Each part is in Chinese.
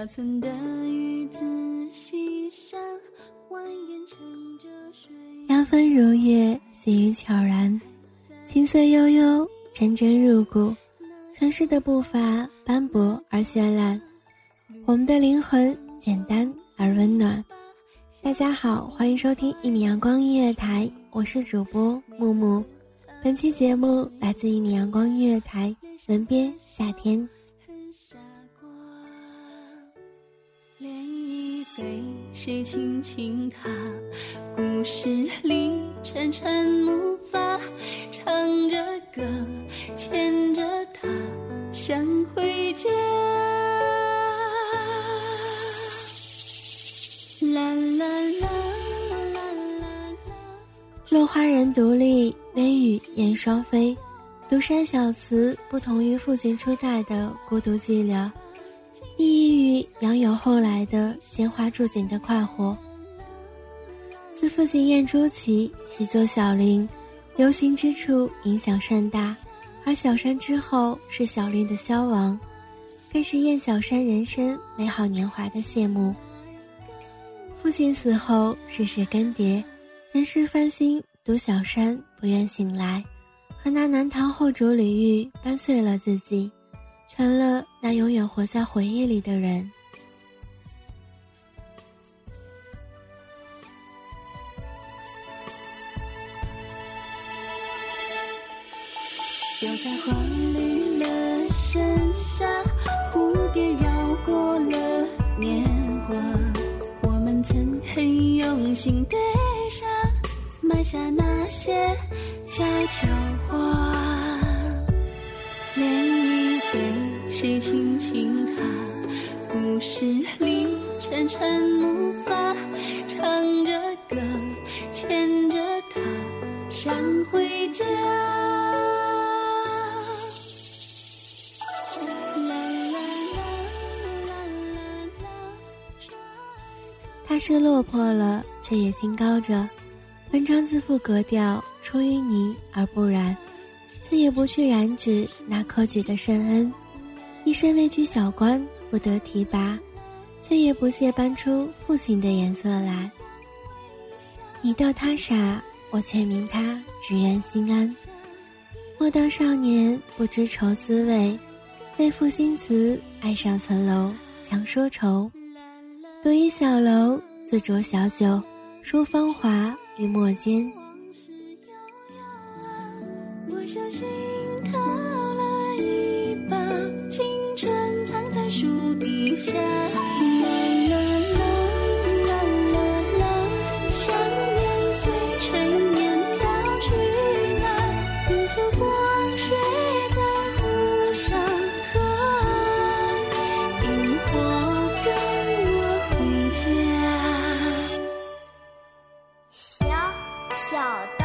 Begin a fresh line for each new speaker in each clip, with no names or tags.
小村的鱼子溪上蜿蜒乘着水。
凉风如夜，细雨悄然，青色悠悠，阵阵入骨。城市的步伐斑驳而绚烂，我们的灵魂简单而温暖。大家好，欢迎收听一米阳光音乐台，我是主播木木。本期节目来自一米阳光音乐台，文编夏天。
谁轻轻踏？故事里沉沉木筏，唱着歌，牵着她，想回家。啦啦啦啦啦啦。
落花人独立，微雨燕双飞。独山小词不同于父亲初代的孤独寂寥，于杨友后来的鲜花著锦的快活。自父亲燕朱起习作小林，流行之处影响甚大，而小山之后是小林的消亡，更是燕小山人生美好年华的谢幕。父亲死后，世事更迭，人事翻新，独小山不愿醒来，和那南唐后主李煜掰碎了自己，成了那永远活在回忆里的人。
又在花绿了盛夏，蝴蝶绕过了年华。我们曾很用心对上，埋下那些悄悄话。谁轻轻踏？故事里沉沉木筏，唱着歌，牵着她，想回家。啦啦啦啦啦啦，
他是落魄了，却也清高着。文章自负格调，出淤泥而不染，却也不去染指那科举的圣恩。一生位居小官，不得提拔，却也不屑搬出父亲的颜色来。你道他傻，我却明他只愿心安。莫道少年不知愁滋味，为赋新词，爱上层楼，强说愁。独倚小楼，自酌小酒，书芳华于墨间。
叫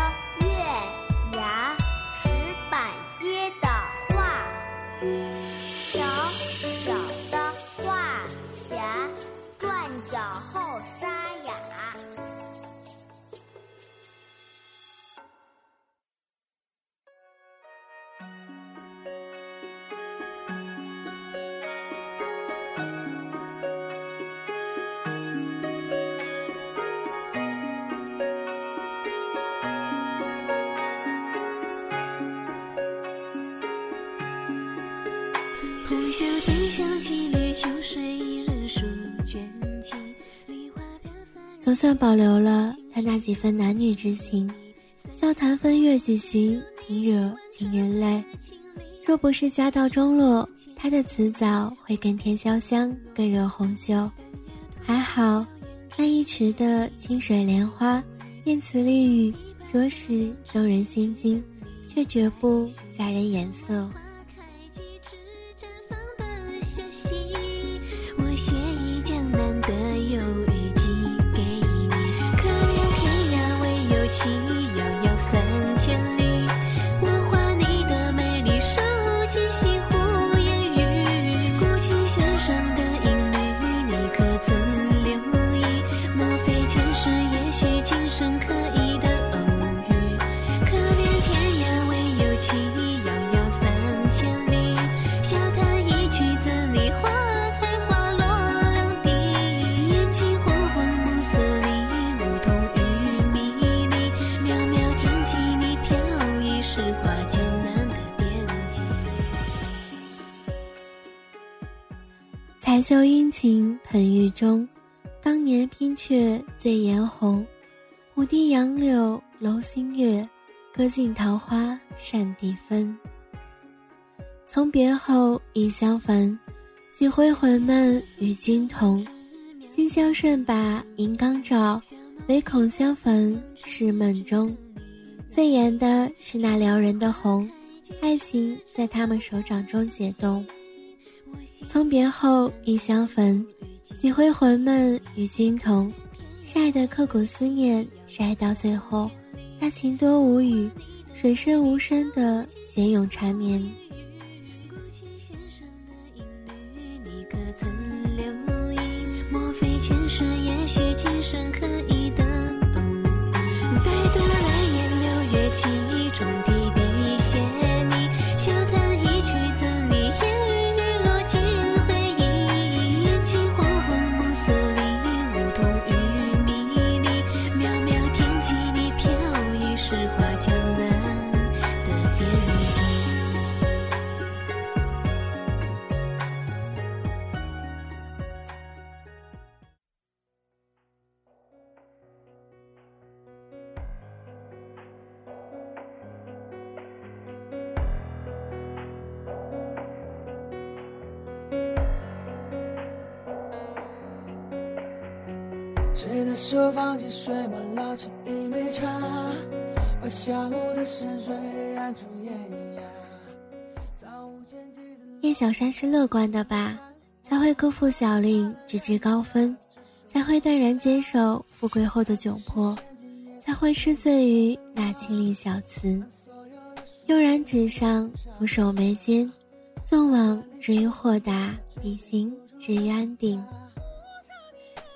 红袖添香，几缕秋水人数卷起，梨花飘散。
总算保留了他那几分男女之情，笑谈风月几巡，平惹尽人泪。若不是家道中落，他的词藻会更添潇湘，更惹红袖。还好，那一池的清水莲花，念词丽语，着实动人心惊，却绝不假人眼色。彩袖殷勤捧玉钟，当年拼却醉颜红。五帝杨柳楼新月，歌尽桃花扇底分。从别后已相逢，几回魂梦与君同。今宵剩把银缸照，唯恐相逢是梦中。最艳的是那撩人的红，爱情在他们手掌中解冻。从别后已相逢，几回魂梦与君同。晒得刻骨思念，晒到最后，那情多无语，水深无声的闲咏缠绵。
古琴弦上的音律，你可曾留意？莫非前世，也许今生可以的偶遇？待得来年六月起，重提的
手放进水墨，捞起一杯茶，
叶小山是乐观的吧，才会辜负小令，直至高分，才会淡然接受富贵后的窘迫，才会失醉于那清丽小词。悠然纸上，俯首眉间，纵往至于豁达，笔行至于安定。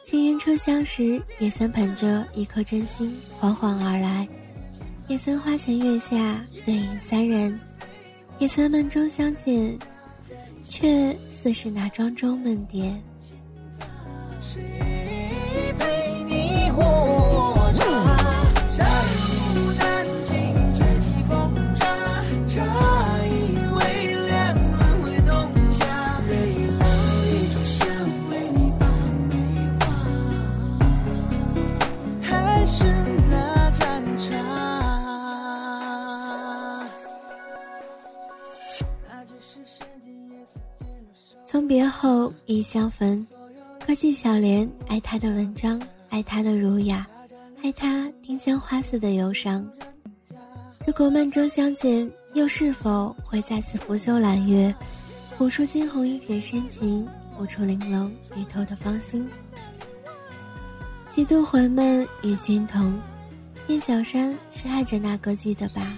青云初相识，也曾捧着一颗真心缓缓而来，也曾花前月下对饮三人，也曾梦中相见，却似是那庄周梦蝶。后已相逢，可记小莲爱他的文章，爱他的儒雅，爱他丁香花似的忧伤。如果梦中相见，又是否会再次拂袖揽月，谱出惊鸿一瞥深情，舞出玲珑玉透的芳心？几度魂梦与君同，燕小山是爱着那歌妓的吧？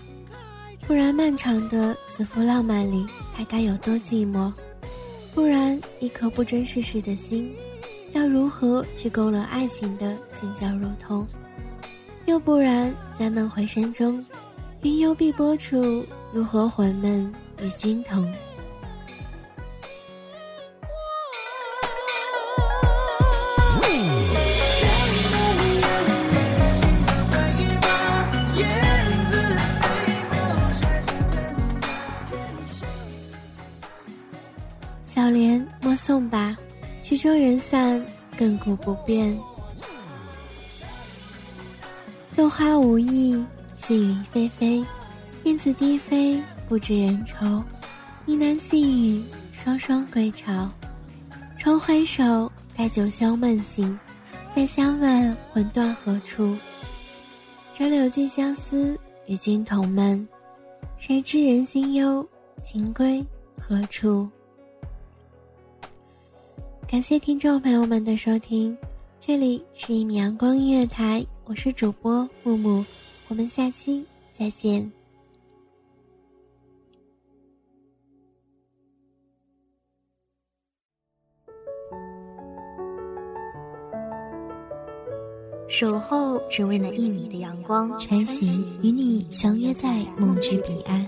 突然漫长的此幅浪漫里，他该有多寂寞？不然，一颗不争世事的心，要如何去勾勒爱情的心绞肉痛？又不然，在梦回山中，云游碧波处，如何魂梦与君同？送吧，曲终人散，亘古不变。落花无意，细雨霏霏，燕子低飞，不知人愁。呢喃细语，双双归巢。重回首，待九霄梦醒，再相问魂断何处？折柳寄相思，与君同闷。谁知人心忧，情归何处？感谢听众朋友们的收听，这里是一米阳光音乐台，我是主播木木，我们下期再见。
守候只为那一米的阳光，
穿行与你相约在梦之彼岸。